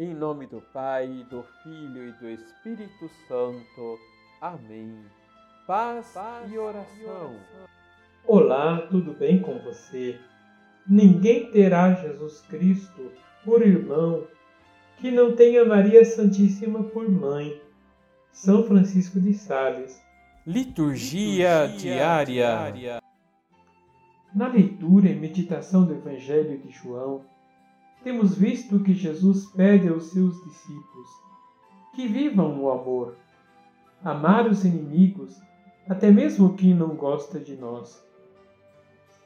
Em nome do Pai, do Filho e do Espírito Santo. Amém. Paz, Paz e, oração. e oração. Olá, tudo bem com você? Ninguém terá Jesus Cristo por irmão que não tenha Maria Santíssima por mãe. São Francisco de Sales. Liturgia, Liturgia diária. diária. Na leitura e meditação do Evangelho de João, temos visto que Jesus pede aos seus discípulos que vivam o amor, amar os inimigos, até mesmo quem não gosta de nós.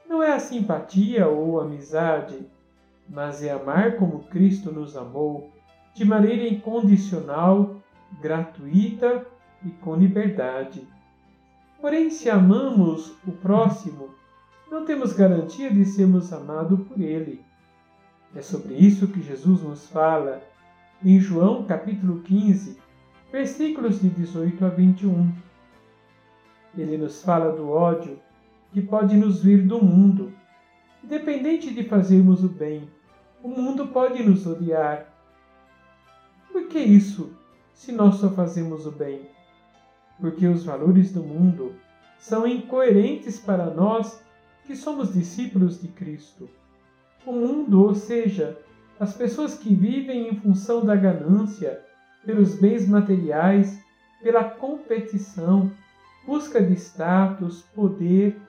Não é a simpatia ou amizade, mas é amar como Cristo nos amou, de maneira incondicional, gratuita e com liberdade. Porém, se amamos o próximo, não temos garantia de sermos amados por ele. É sobre isso que Jesus nos fala em João capítulo 15, versículos de 18 a 21. Ele nos fala do ódio que pode nos vir do mundo. Independente de fazermos o bem, o mundo pode nos odiar. Por que isso, se nós só fazemos o bem? Porque os valores do mundo são incoerentes para nós que somos discípulos de Cristo. O mundo, ou seja, as pessoas que vivem em função da ganância, pelos bens materiais, pela competição, busca de status, poder,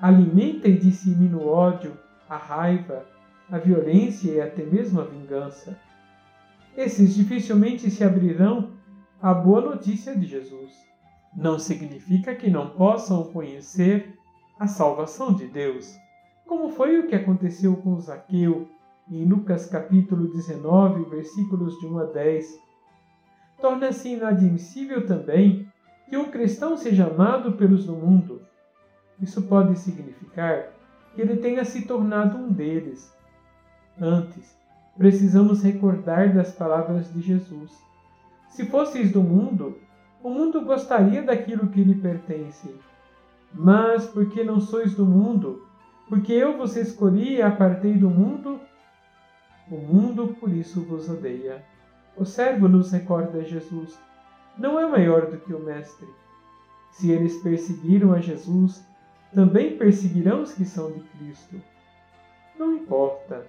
alimenta e dissemina o ódio, a raiva, a violência e até mesmo a vingança. Esses dificilmente se abrirão à boa notícia de Jesus. Não significa que não possam conhecer a salvação de Deus, como foi o que aconteceu com Zaqueu em Lucas capítulo 19, versículos de 1 a 10. Torna-se inadmissível também que um cristão seja amado pelos do mundo. Isso pode significar que ele tenha se tornado um deles. Antes, precisamos recordar das palavras de Jesus. Se fosseis do mundo, o mundo gostaria daquilo que lhe pertence. Mas porque não sois do mundo, porque eu vos escolhi e apartei do mundo, o mundo por isso vos odeia. O servo nos recorda Jesus. Não é maior do que o Mestre. Se eles perseguiram a Jesus, também perseguirão os que são de Cristo. Não importa.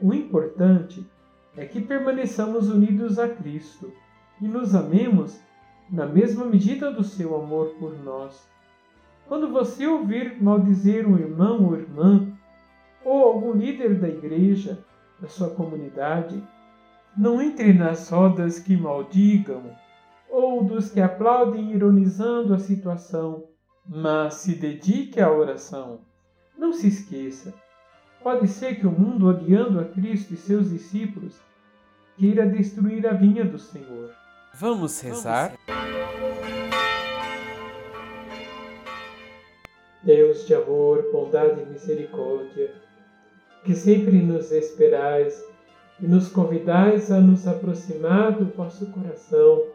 O importante é que permaneçamos unidos a Cristo e nos amemos na mesma medida do seu amor por nós. Quando você ouvir maldizer um irmão ou irmã, ou algum líder da igreja, da sua comunidade, não entre nas rodas que maldigam, ou dos que aplaudem ironizando a situação, mas se dedique à oração. Não se esqueça, pode ser que o mundo, odiando a Cristo e seus discípulos, queira destruir a vinha do Senhor. Vamos rezar? Deus de amor, bondade e misericórdia, que sempre nos esperais e nos convidais a nos aproximar do vosso coração,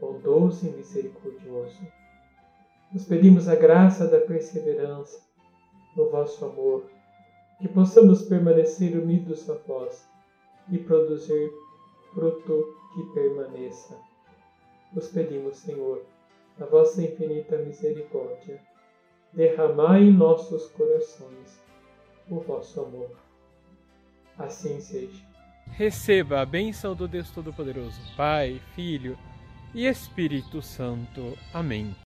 bondoso e misericordioso. Nos pedimos a graça da perseverança no vosso amor, que possamos permanecer unidos a vós e produzir fruto que permaneça. Nos pedimos, Senhor, a vossa infinita misericórdia derramai em nossos corações o vosso amor. Assim seja. Receba a bênção do Deus Todo-Poderoso, Pai, Filho e Espírito Santo. Amém.